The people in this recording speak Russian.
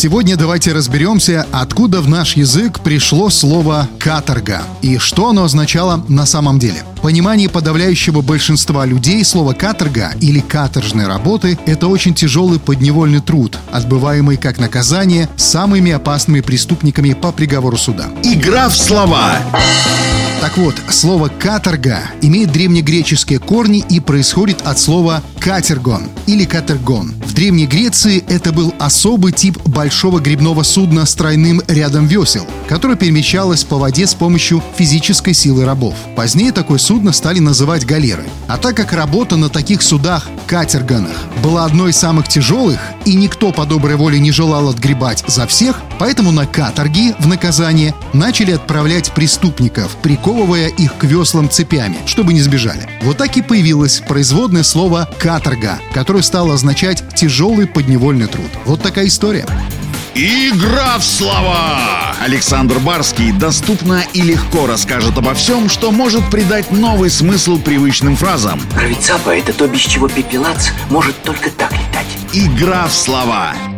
Сегодня давайте разберемся, откуда в наш язык пришло слово «каторга» и что оно означало на самом деле. В понимании подавляющего большинства людей слово «каторга» или «каторжные работы» — это очень тяжелый подневольный труд, отбываемый как наказание самыми опасными преступниками по приговору суда. Игра в слова. Так вот, слово «каторга» имеет древнегреческие корни и происходит от слова «катергон» или «катергон». В Древней Греции это был особый тип большого грибного судна с тройным рядом весел, которое перемещалось по воде с помощью физической силы рабов. Позднее такое судно стали называть галеры. А так как работа на таких судах, катерганах, была одной из самых тяжелых, и никто по доброй воле не желал отгребать за всех, поэтому на каторги в наказание начали отправлять преступников, приковывая их к веслам цепями, чтобы не сбежали. Вот так и появилось производное слово «каторга», которое стало означать «тяжелый подневольный труд». Вот такая история. Игра в слова! Александр Барский доступно и легко расскажет обо всем, что может придать новый смысл привычным фразам. Равицапа — это то, без чего пепелац может только так. Игра в слова.